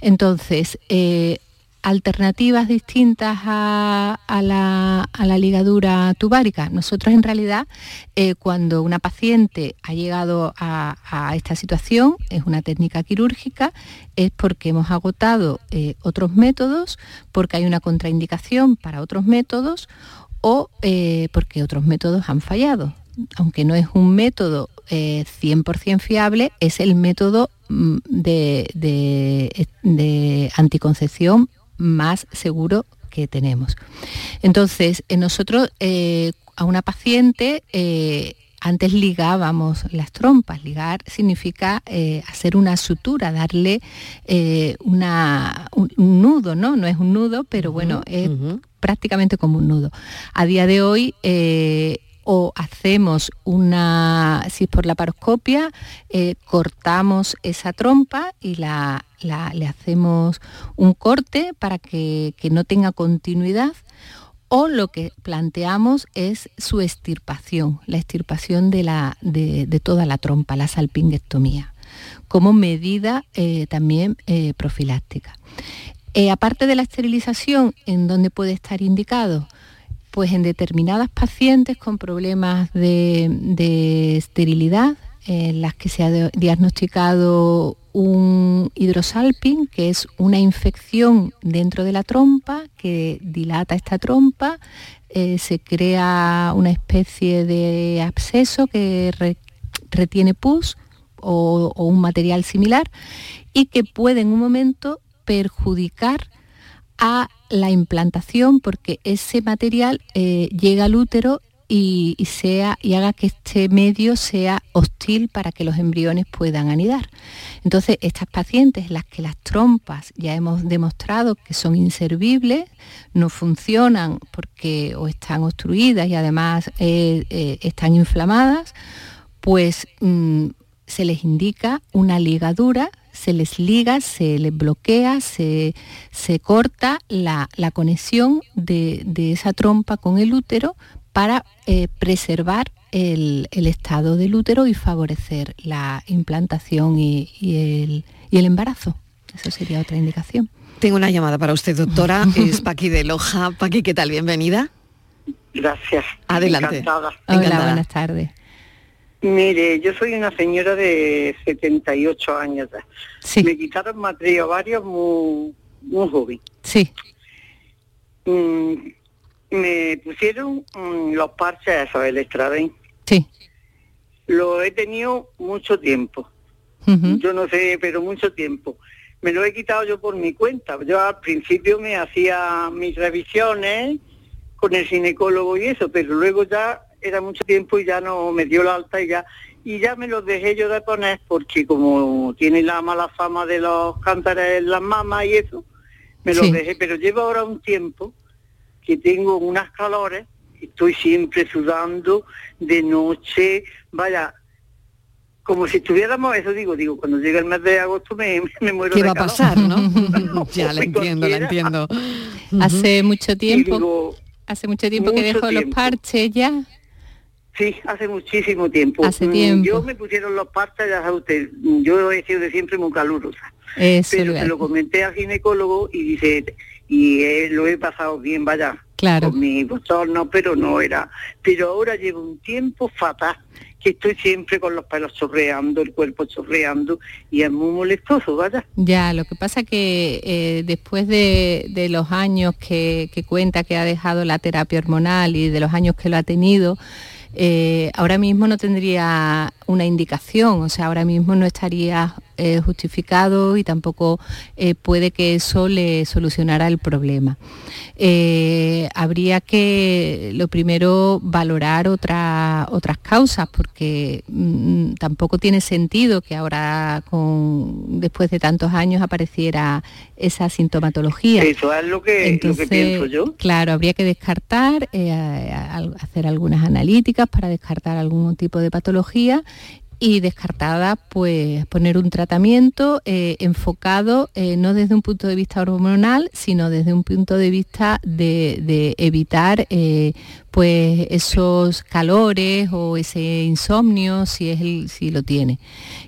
Entonces, eh, alternativas distintas a, la, ligadura tubárica. Nosotros en realidad, eh, cuando una paciente ha llegado a, esta situación, es una técnica quirúrgica, es porque hemos agotado otros métodos, porque hay una contraindicación para otros métodos o eh, porque otros métodos han fallado. Aunque no es un método 100% eh, fiable, es el método mm, de, anticoncepción más seguro que tenemos. Entonces, nosotros eh, a una paciente antes ligábamos las trompas. Ligar significa hacer una sutura, darle un, nudo, ¿no? No es un nudo, pero bueno, es prácticamente como un nudo. A día de hoy, eh, o hacemos una, si es por la paroscopia, eh, cortamos esa trompa y la, le hacemos un corte para que, no tenga continuidad, o lo que planteamos es su extirpación, la extirpación de, la, de, toda la trompa, la salpinguectomía, como medida eh, también profiláctica. Eh, aparte de la esterilización, ¿en dónde puede estar indicado? Pues en determinadas pacientes con problemas de, esterilidad, en las que se ha diagnosticado un hidrosalpin, que es una infección dentro de la trompa que dilata esta trompa, eh, se crea una especie de absceso que retiene pus o, o, un material similar y que puede en un momento perjudicar a la implantación porque ese material eh, llega al útero y, sea, y haga que este medio sea hostil para que los embriones puedan anidar. Entonces, estas pacientes, las que las trompas ya hemos demostrado que son inservibles, no funcionan porque o están obstruidas y además eh, eh, están inflamadas, pues mm, se les indica una ligadura se les liga, se les bloquea, se, corta la, conexión de, esa trompa con el útero para eh, preservar el, estado del útero y favorecer la implantación y, el, embarazo. Eso sería otra indicación. Tengo una llamada para usted, doctora. es Paqui de Loja. Paqui, ¿qué tal? Bienvenida. Gracias. Adelante. Hola, buenas tardes. Mire, yo soy una señora de 78 años. Sí. Me quitaron matriz varios muy, muy joven. Sí. Mm, me pusieron mm, los parches esos, el Estraden. Sí. Lo he tenido mucho tiempo. Yo no sé, pero mucho tiempo. Me lo he quitado yo por mi cuenta. Yo al principio me hacía mis revisiones con el ginecólogo y eso, pero luego ya era mucho tiempo y ya no me dio la alta y ya y ya me los dejé yo de poner porque como tiene la mala fama de los cántaros en las mamas y eso, me los dejé, pero llevo ahora un tiempo que tengo unas calores, estoy siempre sudando de noche, vaya, como si estuviéramos, eso digo, digo, cuando llega el mes de agosto me, me muero ¿Qué de va a pasar, no? ya la entiendo, la entiendo. Hace mucho tiempo, digo, hace mucho tiempo que dejó los parches ya. Sí, hace muchísimo tiempo. Hace Mm, tiempo. Yo me pusieron los partes, ya sabe usted, yo he sido de siempre muy calurosa. Eso pero lo se lo comenté al ginecólogo y dice, y eh, lo he pasado bien, vaya, Claro. con mi bochorno, pero no era. Pero ahora llevo un tiempo fatal, que estoy siempre con los pelos chorreando, el cuerpo chorreando, y es muy molestoso, vaya. Ya, lo que pasa que eh, después de, de los años que, que cuenta que ha dejado la terapia hormonal y de los años que lo ha tenido, eh, ahora mismo no tendría una indicación, o sea, ahora mismo no estaría eh, justificado y tampoco eh, puede que eso le solucionara el problema. Eh, habría que, lo primero, valorar otra- otras causas, porque mm, tampoco tiene sentido que ahora, con, después de tantos años, apareciera esa sintomatología. Eso es lo que, lo que pienso yo. Claro, habría que descartar, a- a- hacer algunas analíticas para descartar algún tipo de patología y descartada, pues poner un tratamiento eh, enfocado eh, no desde un punto de vista hormonal, sino desde un punto de vista de, evitar eh, pues esos calores o ese insomnio si es el, si lo tiene.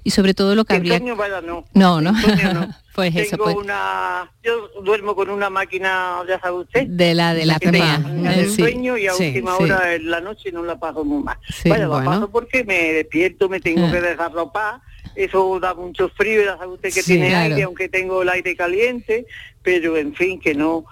Y sobre todo lo que habría vaya, no. no, no. No. pues eso, Tengo pues una, yo duermo con una máquina, ya sabe usted, de la de la que Eh, del sí, sueño y a sí, última sí. hora en la noche no la paso muy mal. Vaya, bueno. la paso porque me despierto, me tengo Ah. que desarropar, eso da mucho frío, ya sabe usted que tiene claro. aire, aunque tengo el aire caliente, pero en fin, que no,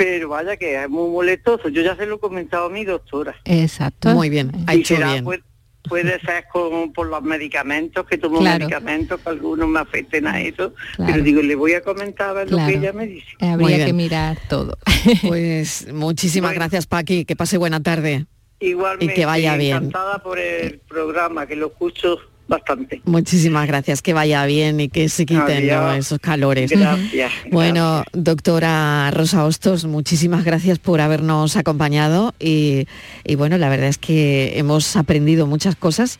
pero vaya que es muy molestoso. Yo ya se lo he comentado a mi doctora. Exacto. Muy bien, ha hecho será, bien. pues, puede ser con, por los medicamentos, que tomo Claro. medicamentos, que algunos me afecten a eso, Claro. pero digo, le voy a comentar a ver lo que ella me dice. Habría que mirar todo. Pues muchísimas gracias, Paqui. Que pase buena tarde. Igualmente, Y que vaya bien. encantada por el programa, que lo escucho bastante. Muchísimas gracias, que vaya bien y que se quiten esos calores. Gracias. Bueno, doctora Rosa Hostos, muchísimas gracias por habernos acompañado y, y bueno, la verdad es que hemos aprendido muchas cosas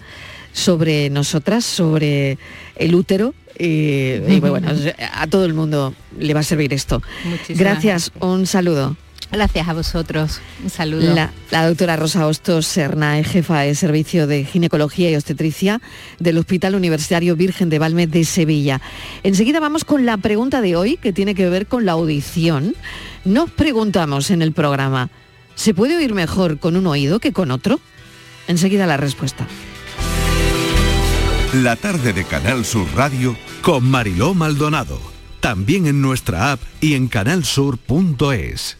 sobre nosotras, sobre el útero y, y, bueno, a todo el mundo le va a servir esto. Muchísimas Gracias, un saludo. Gracias a vosotros. Un saludo. La, la doctora Rosa Hostos Serna es jefa de servicio de ginecología y obstetricia del Hospital Universitario Virgen de Valme de Sevilla. Enseguida vamos con la pregunta de hoy que tiene que ver con la audición. Nos preguntamos en el programa, ¿se puede oír mejor con un oído que con otro? Enseguida la respuesta. La tarde de Canal Sur Radio con Mariló Maldonado. También en nuestra app y en canalsur.es.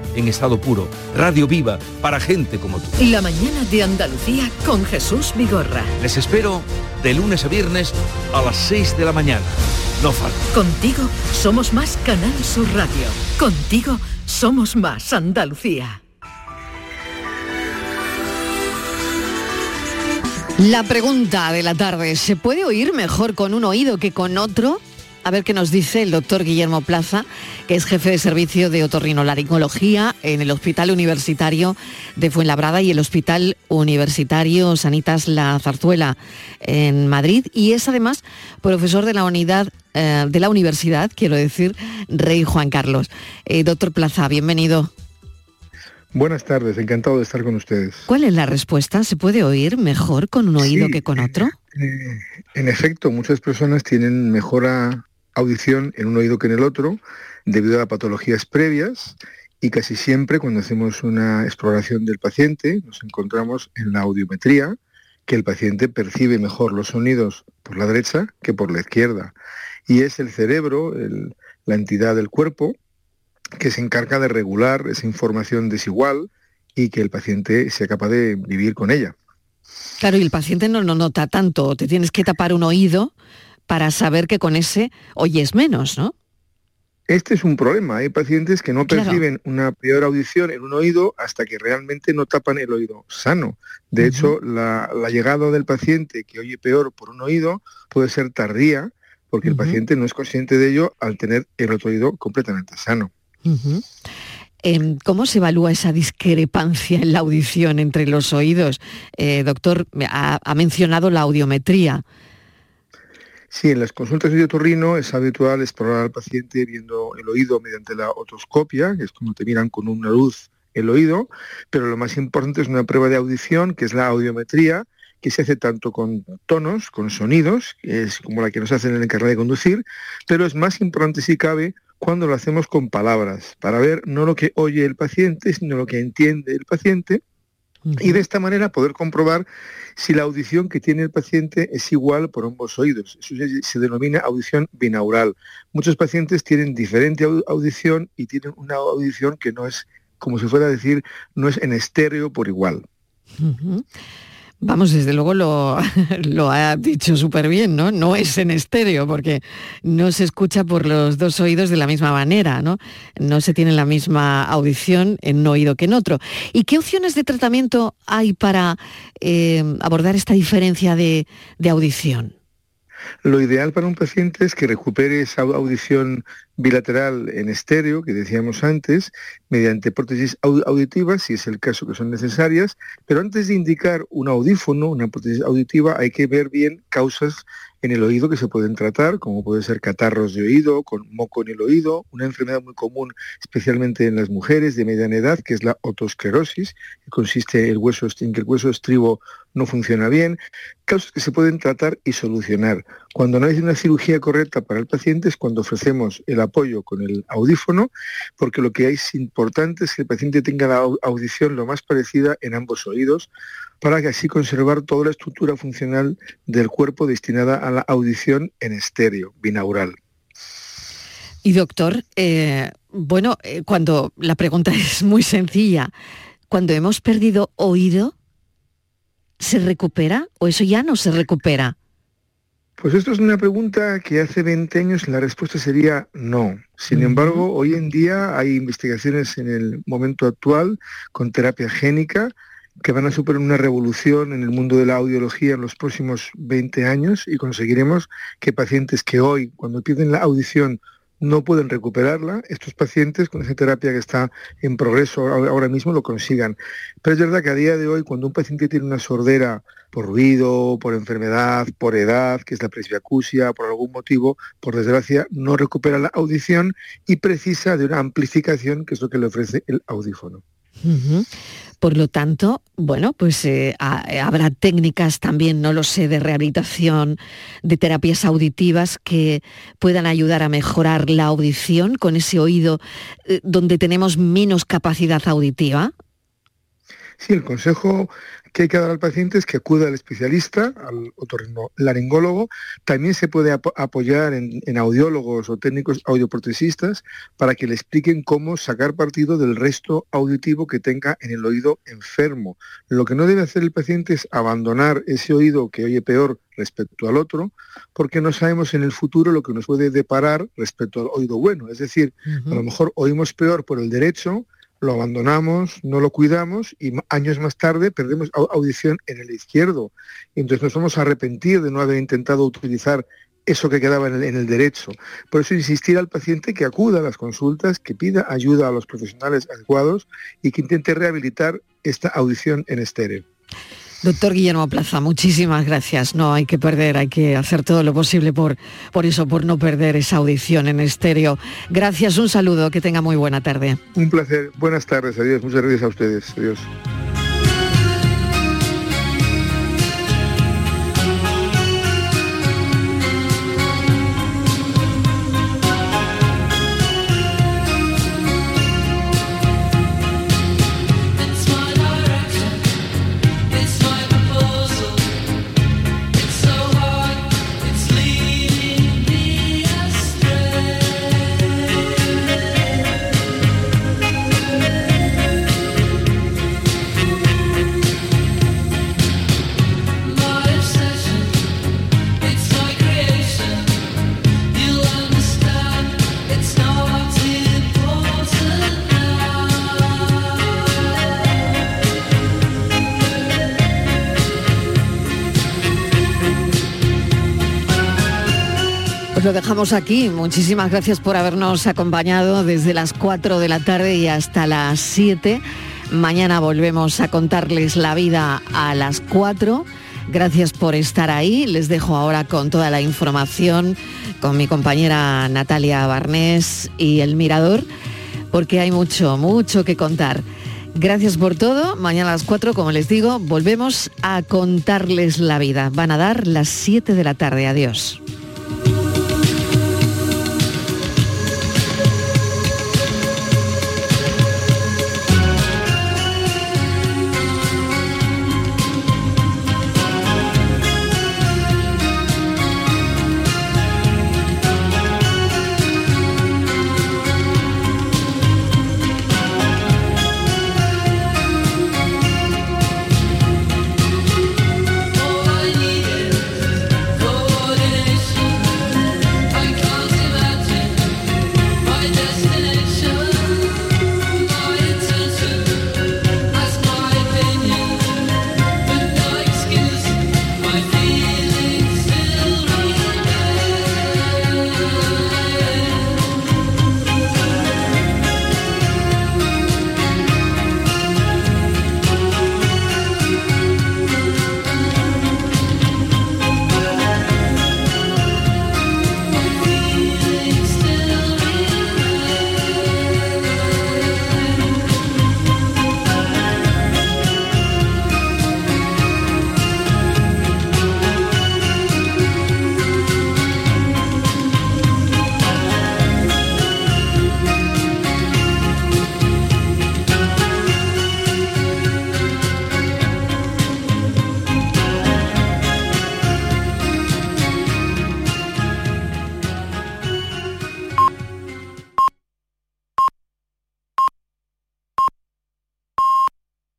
en estado puro, radio viva para gente como tú. La mañana de Andalucía con Jesús Vigorra. Les espero de lunes a viernes a las 6 de la mañana. No falta. Contigo somos más Canal Sur Radio. Contigo somos más Andalucía. La pregunta de la tarde, ¿se puede oír mejor con un oído que con otro? A ver qué nos dice el doctor Guillermo Plaza, que es jefe de servicio de otorrinolaringología en el Hospital Universitario de Fuenlabrada y el Hospital Universitario Sanitas La Zarzuela en Madrid y es además profesor de la unidad eh, de la universidad, quiero decir, Rey Juan Carlos. Eh, doctor Plaza, bienvenido. Buenas tardes, encantado de estar con ustedes. ¿Cuál es la respuesta? ¿Se puede oír mejor con un oído Sí, que con otro? Eh, en efecto, muchas personas tienen mejor a- audición en un oído que en el otro debido a patologías previas y casi siempre cuando hacemos una exploración del paciente nos encontramos en la audiometría que el paciente percibe mejor los sonidos por la derecha que por la izquierda. Y es el cerebro, el- la entidad del cuerpo, que se encarga de regular esa información desigual y que el paciente sea capaz de vivir con ella. Claro, y el paciente no lo nota tanto, te tienes que tapar un oído para saber que con ese oyes menos, ¿no? Este es un problema. Hay pacientes que no perciben una peor audición en un oído hasta que realmente no tapan el oído sano. De hecho, la, llegada del paciente que oye peor por un oído puede ser tardía porque el paciente no es consciente de ello al tener el otro oído completamente sano. Em, ¿Cómo se evalúa esa discrepancia en la audición entre los oídos? Eh, doctor, ha, mencionado la audiometría. Sí, en las consultas de otorrino es habitual explorar al paciente viendo el oído mediante la otoscopia, que es como te miran con una luz el oído, pero lo más importante es una prueba de audición, que es la audiometría, que se hace tanto con tonos, con sonidos, que es como la que nos hacen en el carnet de conducir, pero es más importante si cabe cuando lo hacemos con palabras, para ver no lo que oye el paciente, sino lo que entiende el paciente, y de esta manera poder comprobar si la audición que tiene el paciente es igual por ambos oídos. Eso se, denomina audición binaural. Muchos pacientes tienen diferente audición y tienen una audición que no es, como si fuera a decir, no es en estéreo por igual. Vamos, desde luego lo, ha dicho súper bien, ¿no? No es en estéreo, porque no se escucha por los dos oídos de la misma manera, ¿no? No se tiene la misma audición en un oído que en otro. ¿Y qué opciones de tratamiento hay para eh, abordar esta diferencia de audición? Lo ideal para un paciente es que recupere esa audición bilateral en estéreo que decíamos antes, mediante prótesis auditivas, si es el caso que son necesarias, pero antes de indicar un audífono, una prótesis auditiva, hay que ver bien causas en el oído que se pueden tratar, como puede ser catarros de oído, con moco en el oído, una enfermedad muy común, especialmente en las mujeres de mediana edad, que es la otosclerosis, que consiste en, el hueso, en que el hueso estribo no funciona bien, causas que se pueden tratar y solucionar. Cuando no hay una cirugía correcta para el paciente es cuando ofrecemos el apoyo con el audífono, porque lo que es importante es que el paciente tenga la audición lo más parecida en ambos oídos, para que así conservar toda la estructura funcional del cuerpo destinada a la audición en estéreo, binaural. Y doctor, eh, bueno, eh, cuando la pregunta es muy sencilla, cuando hemos perdido oído, ¿se recupera o eso ya no se recupera? Pues esto es una pregunta que hace 20 años la respuesta sería no. Sin embargo, hoy en día hay investigaciones en el momento actual con terapia génica que van a superar una revolución en el mundo de la audiología en los próximos 20 años y conseguiremos que pacientes que hoy, cuando pierden la audición, no pueden recuperarla, estos pacientes con esa terapia que está en progreso ahora mismo lo consigan. Pero es verdad que a día de hoy, cuando un paciente tiene una sordera por ruido, por enfermedad, por edad, que es la presbiacusia, por algún motivo, por desgracia, no recupera la audición y precisa de una amplificación, que es lo que le ofrece el audífono. Por lo tanto, bueno, pues eh, habrá técnicas también, no lo sé, de rehabilitación, de terapias auditivas que puedan ayudar a mejorar la audición con ese oído eh, donde tenemos menos capacidad auditiva. Sí, el consejo que hay que dar al paciente es que acuda al especialista, al laringólogo. También se puede apoyar en, audiólogos o técnicos audioprotesistas para que le expliquen cómo sacar partido del resto auditivo que tenga en el oído enfermo. Lo que no debe hacer el paciente es abandonar ese oído que oye peor respecto al otro, porque no sabemos en el futuro lo que nos puede deparar respecto al oído bueno. Es decir, a lo mejor oímos peor por el derecho, lo abandonamos, no lo cuidamos y años más tarde perdemos audición en el izquierdo. entonces nos vamos a arrepentir de no haber intentado utilizar eso que quedaba en el, derecho. Por eso insistir al paciente que acuda a las consultas, que pida ayuda a los profesionales adecuados y que intente rehabilitar esta audición en estéreo. Doctor Guillermo Plaza, muchísimas gracias. No hay que perder, hay que hacer todo lo posible por, por eso, por no perder esa audición en estéreo. Gracias, un saludo, que tenga muy buena tarde. Un placer, buenas tardes, adiós, muchas gracias a ustedes, adiós. Dejamos aquí. Muchísimas gracias por habernos acompañado desde las 4 de la tarde y hasta las 7. Mañana volvemos a contarles la vida a las 4. Gracias por estar ahí. Les dejo ahora con toda la información con mi compañera Natalia Barnés y El Mirador, porque hay mucho, mucho que contar. Gracias por todo. Mañana a las 4, como les digo, volvemos a contarles la vida. Van a dar las 7 de la tarde. Adiós.